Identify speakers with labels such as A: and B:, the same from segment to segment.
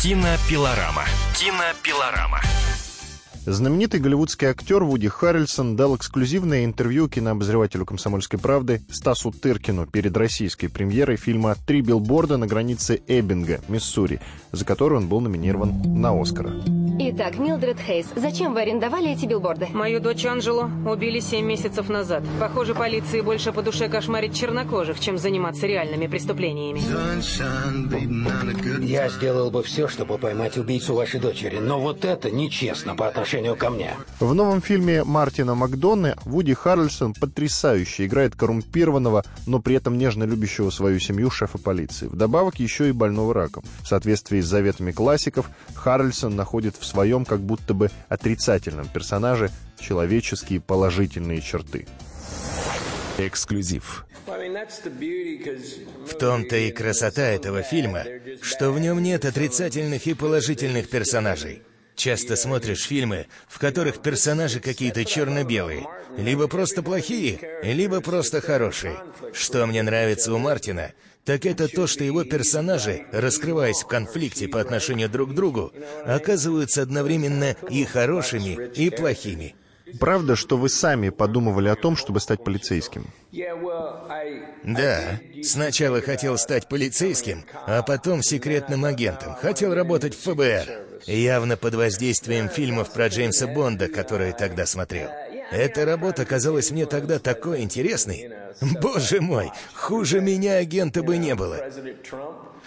A: Кинопилорама. Кинопилорама.
B: Знаменитый голливудский актер Вуди Харрельсон дал эксклюзивное интервью кинообозревателю «Комсомольской правды» Стасу Тыркину перед российской премьерой фильма «Три билборда на границе Эббинга, Миссури», за который он был номинирован на «Оскара».
C: Итак, Милдред Хейс, зачем вы арендовали эти билборды?
D: Мою дочь Анжелу убили семь месяцев назад. Похоже, полиции больше по душе кошмарить чернокожих, чем заниматься реальными преступлениями.
E: Я сделал бы все, чтобы поймать убийцу вашей дочери, но вот это нечестно по отношению ко мне.
B: В новом фильме Мартина Макдоны Вуди Харрельсон потрясающе играет коррумпированного, но при этом нежно любящего свою семью шефа полиции. Вдобавок еще и больного раком. В соответствии с заветами классиков, Харрельсон находит в своем как будто бы отрицательном персонаже человеческие положительные черты.
A: Эксклюзив.
F: В том-то и красота этого фильма, что в нем нет отрицательных и положительных персонажей. Часто смотришь фильмы, в которых персонажи какие-то черно-белые, либо просто плохие, либо просто хорошие. Что мне нравится у Мартина, так это то, что его персонажи, раскрываясь в конфликте по отношению друг к другу, оказываются одновременно и хорошими, и плохими.
B: Правда, что вы сами подумывали о том, чтобы стать полицейским?
F: Да, сначала хотел стать полицейским, а потом секретным агентом. Хотел работать в ФБР. Явно под воздействием фильмов про Джеймса Бонда, которые тогда смотрел. Эта работа казалась мне тогда такой интересной. Боже мой, хуже меня агента бы не было.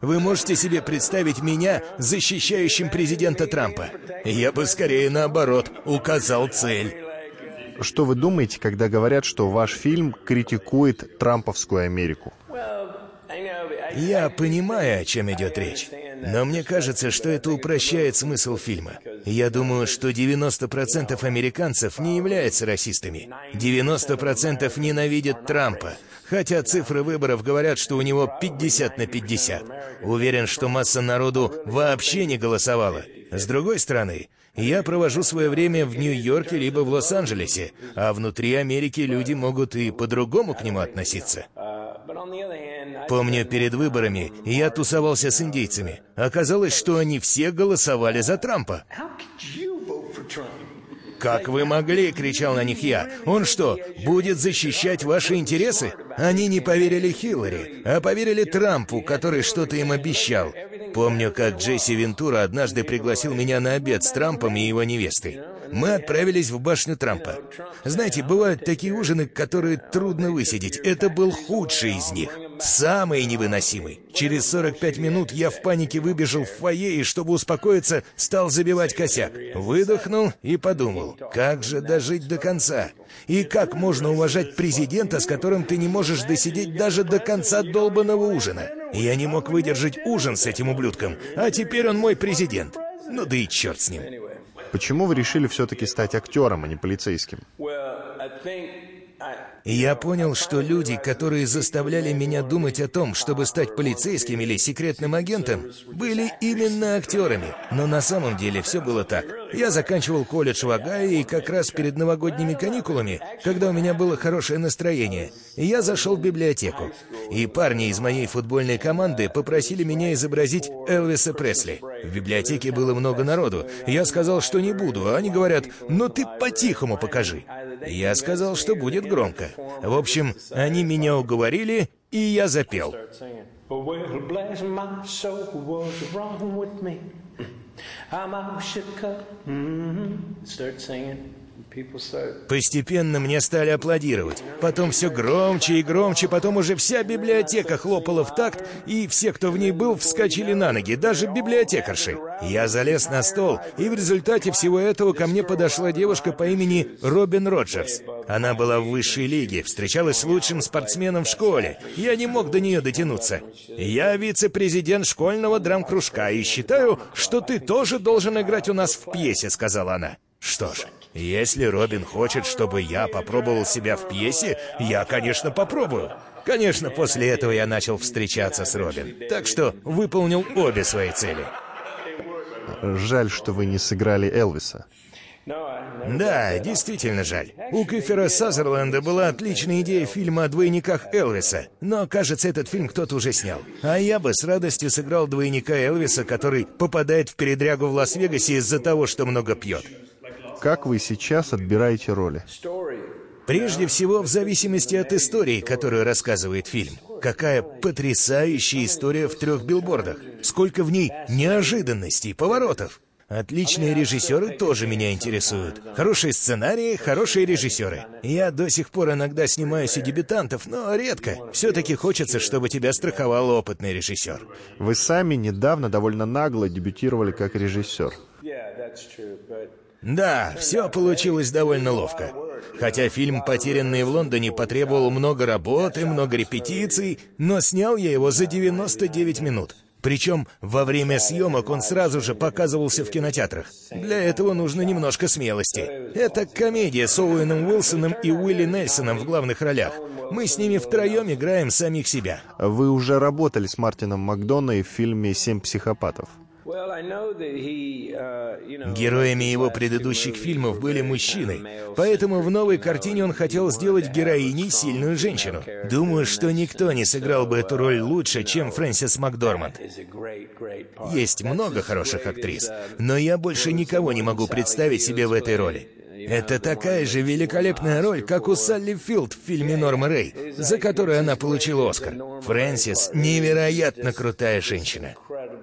F: Вы можете себе представить меня защищающим президента Трампа? Я бы скорее наоборот указал цель.
B: Что вы думаете, когда говорят, что ваш фильм критикует трамповскую Америку?
F: Я понимаю, о чем идет речь. Но мне кажется, что это упрощает смысл фильма. Я думаю, что 90% американцев не являются расистами. 90% ненавидят Трампа. Хотя цифры выборов говорят, что у него 50 на 50. Уверен, что масса народу вообще не голосовала. С другой стороны, я провожу свое время в Нью-Йорке либо в Лос-Анджелесе, а внутри Америки люди могут и по-другому к нему относиться. Помню, перед выборами я тусовался с индейцами. Оказалось, что они все голосовали за Трампа. «Как вы могли?» — кричал на них я. «Он что, будет защищать ваши интересы?» Они не поверили Хиллари, а поверили Трампу, который что-то им обещал. Помню, как Джесси Вентура однажды пригласил меня на обед с Трампом и его невестой. Мы отправились в башню Трампа. Знаете, бывают такие ужины, которые трудно высидеть. Это был худший из них. Самый невыносимый. Через 45 минут я в панике выбежал в фойе и, чтобы успокоиться, стал забивать косяк. Выдохнул и подумал, как же дожить до конца? И как можно уважать президента, с которым ты не можешь досидеть даже до конца долбанного ужина? Я не мог выдержать ужин с этим ублюдком, а теперь он мой президент. Ну да и черт с ним.
B: Почему вы решили все-таки стать актером, а не полицейским?
F: Я понял, что люди, которые заставляли меня думать о том, чтобы стать полицейским или секретным агентом, были именно актерами. Но на самом деле все было так. Я заканчивал колледж в Огайо, и как раз перед новогодними каникулами, когда у меня было хорошее настроение, я зашел в библиотеку. И парни из моей футбольной команды попросили меня изобразить Элвиса Пресли. В библиотеке было много народу. Я сказал, что не буду, а они говорят, ну ты по-тихому покажи. Я сказал, что будет громко. В общем, они меня уговорили, и я запел. Постепенно мне стали аплодировать. Потом все громче и громче, потом уже вся библиотека хлопала в такт, и все, кто в ней был, вскочили на ноги, даже библиотекарши. Я залез на стол, и в результате всего этого ко мне подошла девушка по имени Робин Роджерс. Она была в высшей лиге, встречалась с лучшим спортсменом в школе. Я не мог до нее дотянуться. Я вице-президент школьного драм-кружка и считаю, что ты тоже должен играть у нас в пьесе, сказала она. Что ж, если Робин хочет, чтобы я попробовал себя в пьесе, я, конечно, попробую. Конечно, после этого я начал встречаться с Робин. Так что выполнил обе свои цели.
B: Жаль, что вы не сыграли Элвиса.
F: Да, действительно жаль. У Кифера Сазерленда была отличная идея фильма о двойниках Элвиса, но, кажется, этот фильм кто-то уже снял. А я бы с радостью сыграл двойника Элвиса, который попадает в передрягу в Лас-Вегасе из-за того, что много пьет.
B: Как вы сейчас отбираете роли?
F: Прежде всего, в зависимости от истории, которую рассказывает фильм. Какая потрясающая история в трех билбордах. Сколько в ней неожиданностей, поворотов. Отличные режиссеры тоже меня интересуют. Хорошие сценарии, хорошие режиссеры. Я до сих пор иногда снимаюсь у дебютантов, но редко. Все-таки хочется, чтобы тебя страховал опытный режиссер.
B: Вы сами недавно довольно нагло дебютировали как режиссер.
F: Да, все получилось довольно ловко. Хотя фильм «Потерянные в Лондоне» потребовал много работы, много репетиций, но снял я его за 99 минут. Причем во время съемок он сразу же показывался в кинотеатрах. Для этого нужно немножко смелости. Это комедия с Оуэном Уилсоном и Уилли Нельсоном в главных ролях. Мы с ними втроем играем самих себя.
B: Вы уже работали с Мартином Макдоной в фильме «Семь психопатов».
F: Героями его предыдущих фильмов были мужчины, поэтому в новой картине он хотел сделать героиней сильную женщину. Думаю, что никто не сыграл бы эту роль лучше, чем Фрэнсис Макдорманд. Есть много хороших актрис, но я больше никого не могу представить себе в этой роли. Это такая же великолепная роль, как у Салли Филд в фильме Норма Рэй, за которую она получила Оскар. Фрэнсис — невероятно крутая женщина.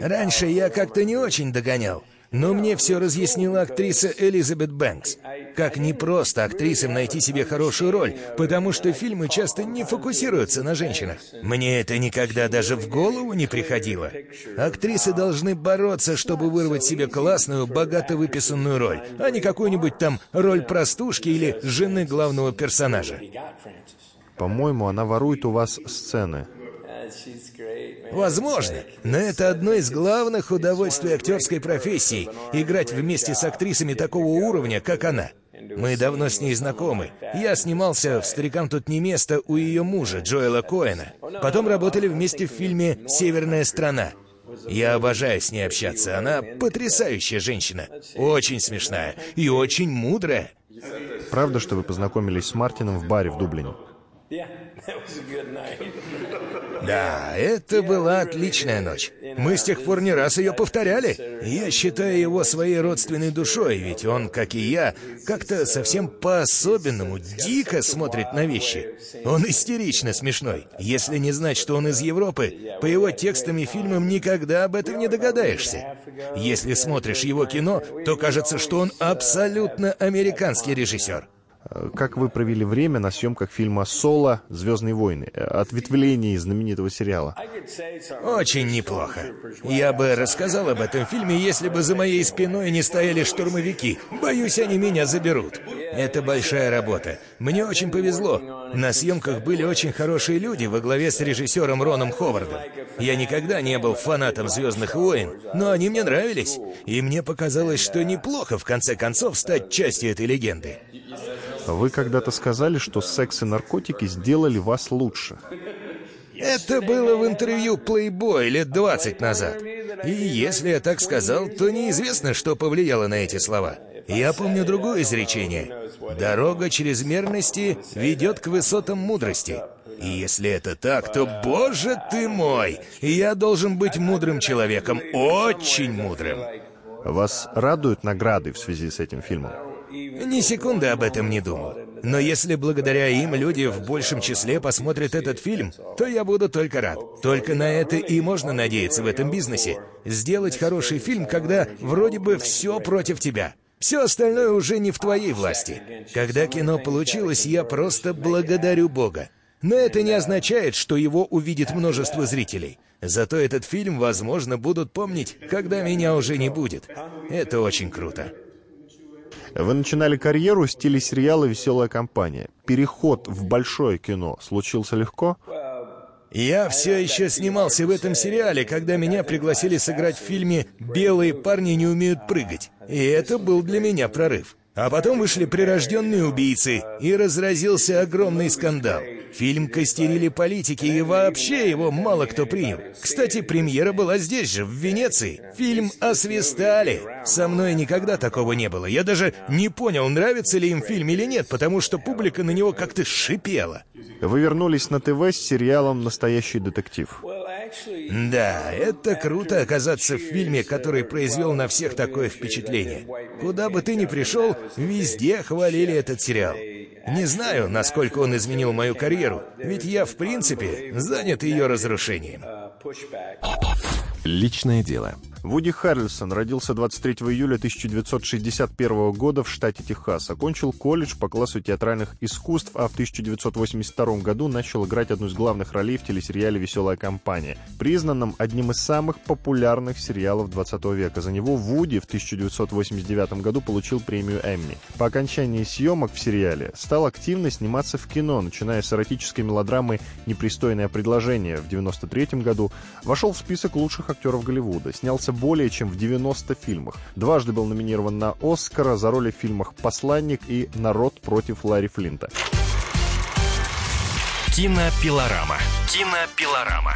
F: Раньше я как-то не очень догонял. Но мне все разъяснила актриса Элизабет Бэнкс. Как непросто актрисам найти себе хорошую роль, потому что фильмы часто не фокусируются на женщинах. Мне это никогда даже в голову не приходило. Актрисы должны бороться, чтобы вырвать себе классную, богато выписанную роль, а не какую-нибудь там роль простушки или жены главного персонажа.
B: По-моему, она ворует у вас сцены.
F: Возможно, но это одно из главных удовольствий актерской профессии — играть вместе с актрисами такого уровня, как она. Мы давно с ней знакомы. Я снимался в «Старикам тут не место» у ее мужа, Джоэла Коэна. Потом работали вместе в фильме «Северная страна». Я обожаю с ней общаться. Она потрясающая женщина. Очень смешная и очень мудрая.
B: Правда, что вы познакомились с Мартином в баре в Дублине?
F: Да, это была отличная ночь. Мы с тех пор не раз ее повторяли. Я считаю его своей родственной душой, ведь он, как и я, как-то совсем по-особенному, дико смотрит на вещи. Он истерично смешной. Если не знать, что он из Европы, по его текстам и фильмам никогда об этом не догадаешься. Если смотришь его кино, то кажется, что он абсолютно американский режиссер.
B: Как вы провели время на съемках фильма «Соло. Звездные войны», ответвлении знаменитого сериала?
F: Очень неплохо. Я бы рассказал об этом фильме, если бы за моей спиной не стояли штурмовики. Боюсь, они меня заберут. Это большая работа. Мне очень повезло. На съемках были очень хорошие люди во главе с режиссером Роном Ховардом. Я никогда не был фанатом «Звездных войн», но они мне нравились. И мне показалось, что неплохо, в конце концов, стать частью этой легенды.
B: Вы когда-то сказали, что секс и наркотики сделали вас лучше.
F: Это было в интервью Playboy лет 20 назад. И если я так сказал, то неизвестно, что повлияло на эти слова. Я помню другое изречение. «Дорога чрезмерности ведет к высотам мудрости». И если это так, то, боже ты мой, я должен быть мудрым человеком, очень мудрым.
B: Вас радуют награды в связи с этим фильмом?
F: Ни секунды об этом не думал. Но если благодаря им люди в большем числе посмотрят этот фильм, то я буду только рад. Только на это и можно надеяться в этом бизнесе. Сделать хороший фильм, когда вроде бы все против тебя. Все остальное уже не в твоей власти. Когда кино получилось, я просто благодарю Бога. Но это не означает, что его увидит множество зрителей. Зато этот фильм, возможно, будут помнить, когда меня уже не будет. Это очень круто.
B: Вы начинали карьеру с телесериала «Веселая компания». Переход в большое кино случился легко?
F: Я все еще снимался в этом сериале, когда меня пригласили сыграть в фильме «Белые парни не умеют прыгать». И это был для меня прорыв. А потом вышли «Прирожденные убийцы», и разразился огромный скандал. Фильм костерили политики, и вообще его мало кто принял. Кстати, премьера была здесь же, в Венеции. Фильм освистали. Со мной никогда такого не было. Я даже не понял, нравится ли им фильм или нет, потому что публика на него как-то шипела.
B: Вы вернулись на ТВ с сериалом «Настоящий детектив».
F: Да, это круто оказаться в фильме, который произвел на всех такое впечатление. Куда бы ты ни пришел, везде хвалили этот сериал. Не знаю, насколько он изменил мою карьеру, ведь я, в принципе, занят ее разрушением.
G: Личное дело.
B: Вуди Харрельсон родился 23 июля 1961 года в штате Техас. Окончил колледж по классу театральных искусств, а в 1982 году начал играть одну из главных ролей в телесериале «Веселая компания», признанном одним из самых популярных сериалов 20 века. За него Вуди в 1989 году получил премию Эмми. По окончании съемок в сериале стал активно сниматься в кино, начиная с эротической мелодрамы «Непристойное предложение» в 1993 году, вошел в список лучших актеров Голливуда, снялся более чем в 90 фильмах. Дважды был номинирован на «Оскара» за роли в фильмах «Посланник» и «Народ против Ларри Флинта».
A: Кинопилорама. Кинопилорама.